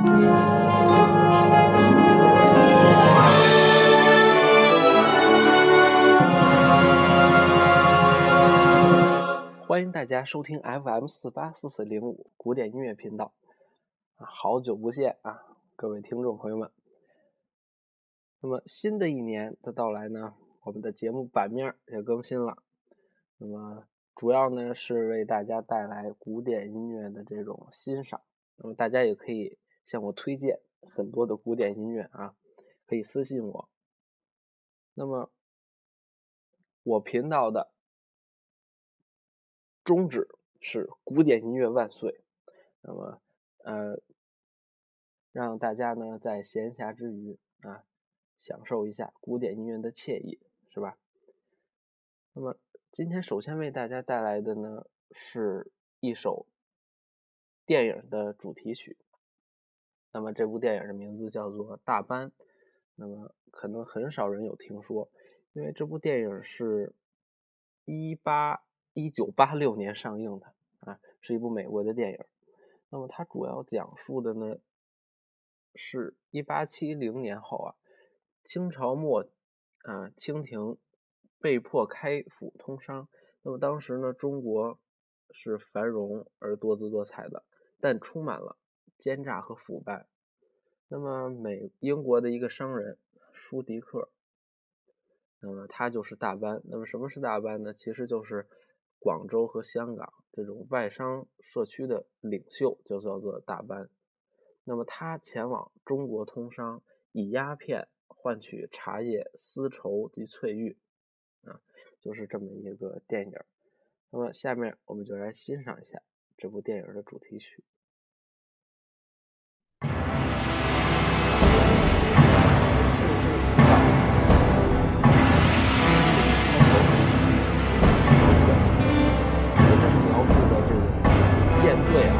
欢迎大家收听 FM 四八四四零五古典音乐频道，啊，好久不见啊，各位听众朋友们。那么新的一年的到来呢，我们的节目版面也更新了。那么主要呢是为大家带来古典音乐的这种欣赏。那么大家也可以向我推荐很多的古典音乐啊，可以私信我。那么我频道的宗旨是古典音乐万岁。那么呃，让大家呢在闲暇之余啊。享受一下古典音乐的惬意，是吧？那么今天首先为大家带来的呢，是一首电影的主题曲。那么这部电影的名字叫做《大班》。那么可能很少人有听说，因为这部电影是一八一九八六年上映的啊，是一部美国的电影。那么它主要讲述的呢，是一八七零年后啊。清朝末，啊，清廷被迫开府通商。那么当时呢，中国是繁荣而多姿多彩的，但充满了奸诈和腐败。那么美英国的一个商人舒迪克，那么他就是大班。那么什么是大班呢？其实就是广州和香港这种外商社区的领袖，就叫做大班。那么他前往中国通商，以鸦片。换取茶叶、丝绸及翠玉，啊，就是这么一个电影。那么下面我们就来欣赏一下这部电影的主题曲。舰队啊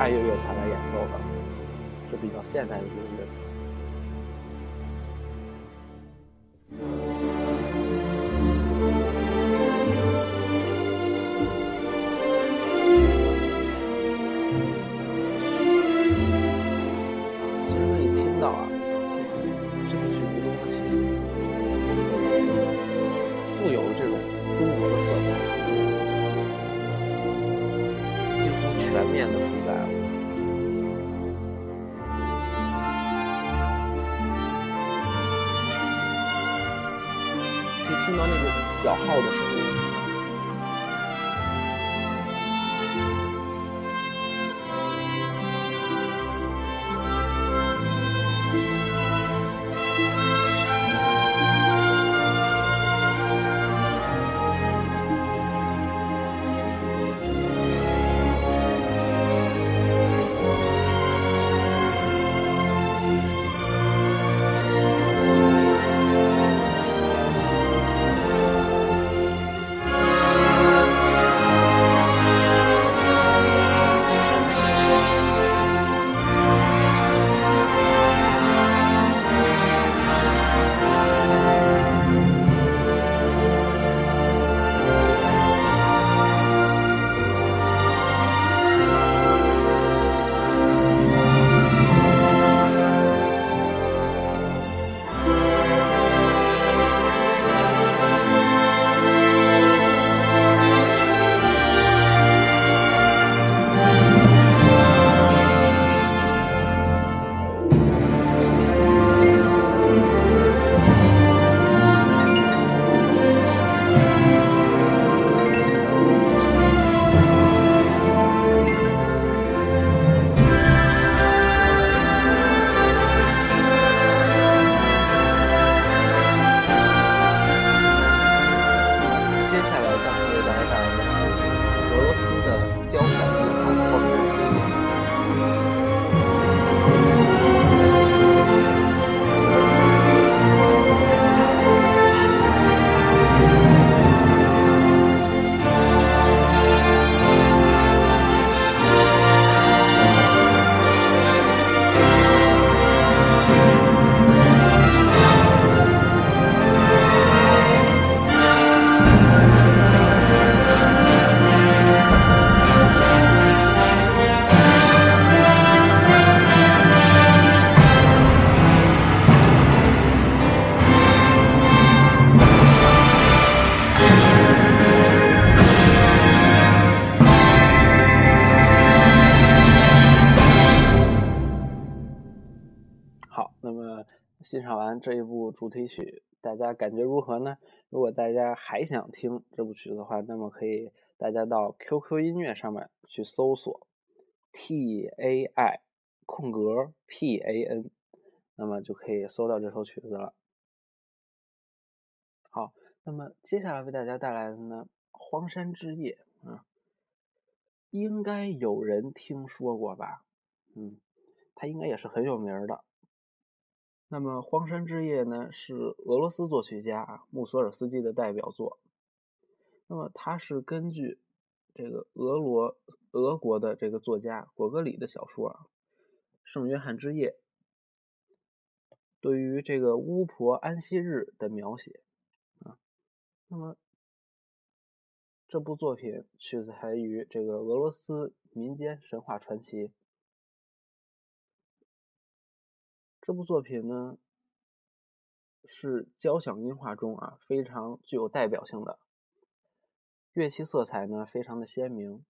爱乐乐团来演奏的。是比较现代的音乐。小号的声音。欣赏完这一部主题曲，大家感觉如何呢？如果大家还想听这部曲子的话，那么可以大家到 QQ 音乐上面去搜索 T A I 空格 P A N，那么就可以搜到这首曲子了。好，那么接下来为大家带来的呢，《荒山之夜》啊，应该有人听说过吧？嗯，它应该也是很有名的。那么，《荒山之夜》呢，是俄罗斯作曲家啊穆索尔斯基的代表作。那么，它是根据这个俄罗俄国的这个作家果戈里的小说《圣约翰之夜》对于这个巫婆安息日的描写啊。那么，这部作品取材于这个俄罗斯民间神话传奇。这部作品呢，是交响音画中啊非常具有代表性的，乐器色彩呢非常的鲜明。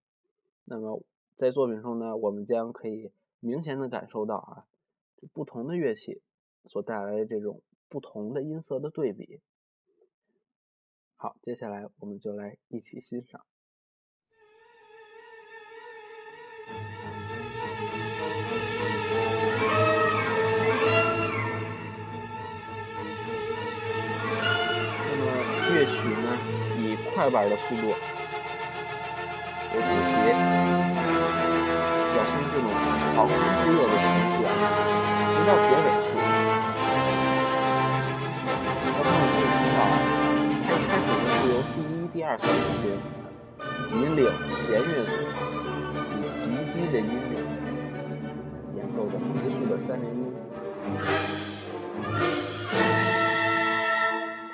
那么在作品中呢，我们将可以明显的感受到啊，不同的乐器所带来的这种不同的音色的对比。好，接下来我们就来一起欣赏。快板的速度为主题，表现这种狂欢之夜的情绪啊，直到结尾处。我们可以听到啊，它一开始呢是由第一、第二小提琴引领弦乐组以极低的音量演奏着急速的三连音，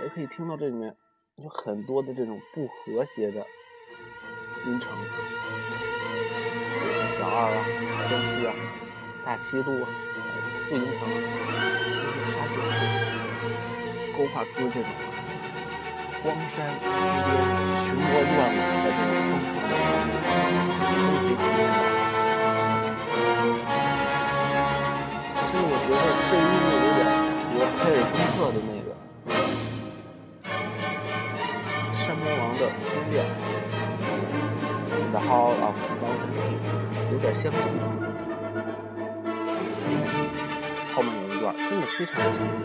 也可以听到这里面。有很多的这种不和谐的音程，比如说小二啊、三七啊、大七度啊，它不程啊。就是它就是勾画出这种荒山野岭、群魔乱舞的这种疯狂的旋律，就是非常美妙。我的觉得这音乐有点和凯尔金特的那个。的音乐，The Hall of Mountain King，有点相似。后面有一段真的非常的相似。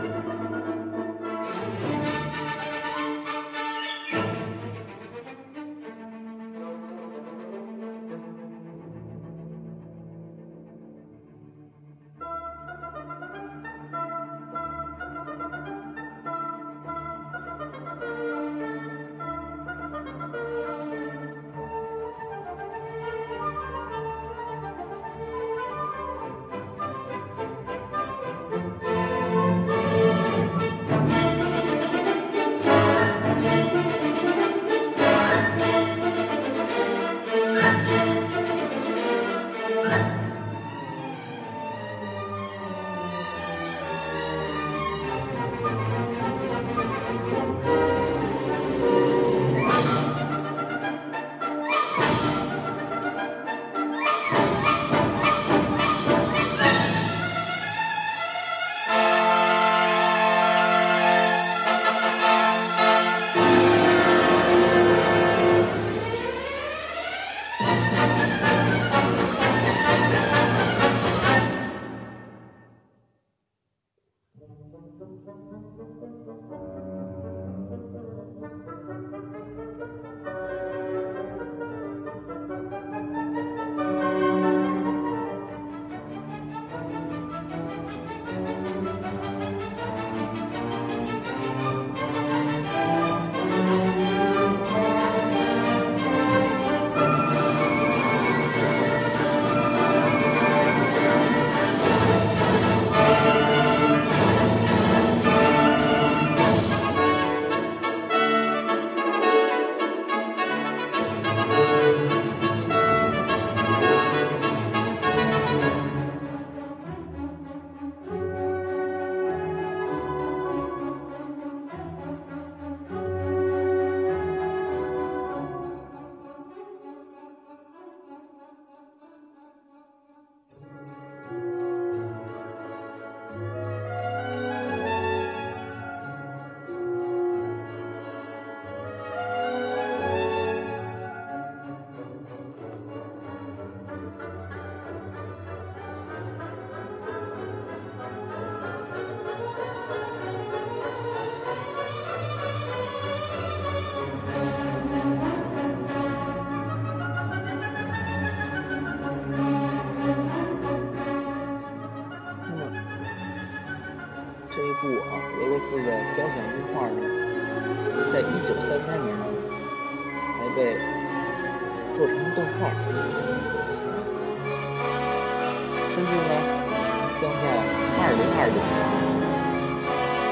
二零二零年，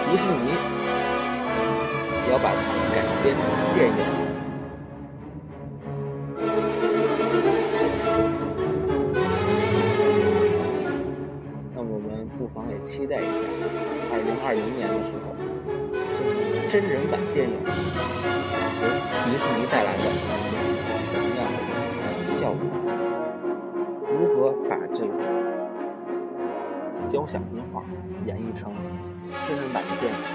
迪士尼要把它改编成电影。那我们不妨也期待一下，二零二零年的时候，真人版电影由迪士尼交响音画演绎成真人版的电影？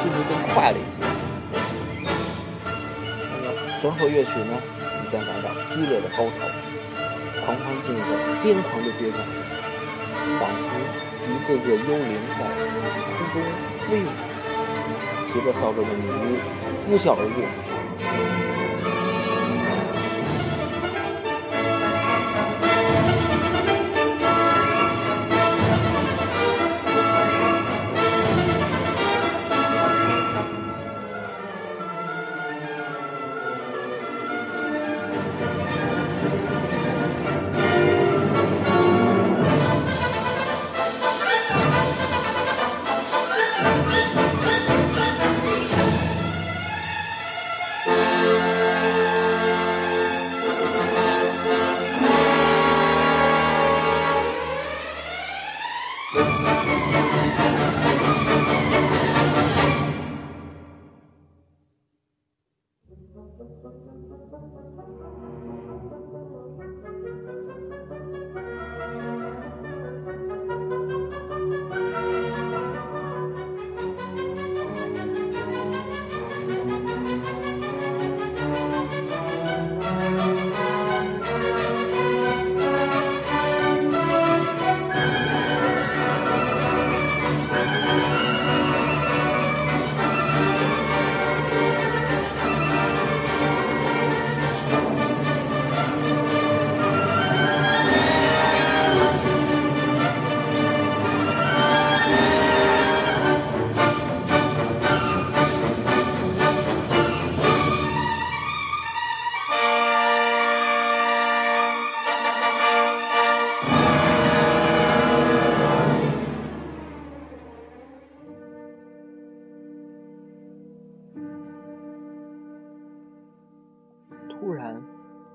速度更快了一些。那么整首乐曲呢，即将达到激烈的高潮，狂欢进入癫狂的阶段，仿佛一个个幽灵在空中飞舞，骑着扫帚的女巫呼啸而过。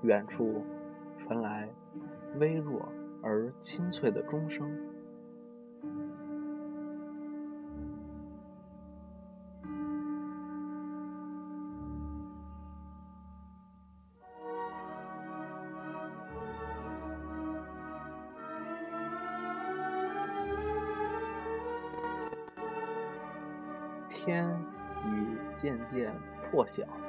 远处传来微弱而清脆的钟声。天已渐渐破晓。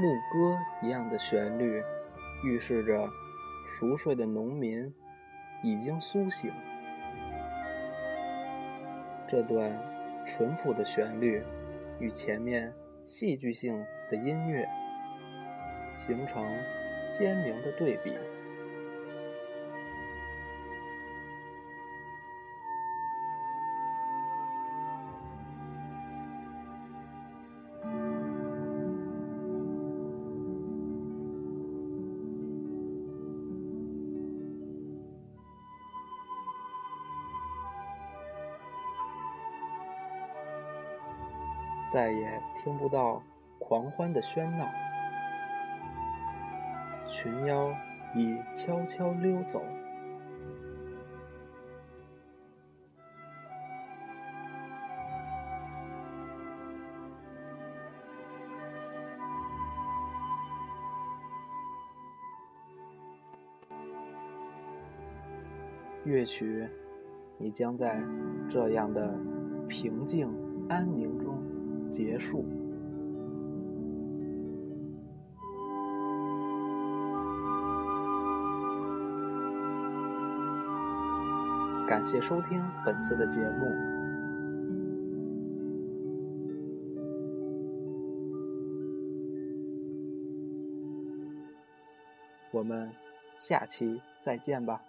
牧歌一样的旋律，预示着熟睡的农民已经苏醒。这段淳朴的旋律与前面戏剧性的音乐形成鲜明的对比。再也听不到狂欢的喧闹，群妖已悄悄溜走。乐曲，你将在这样的平静安宁中。结束。感谢收听本次的节目，我们下期再见吧。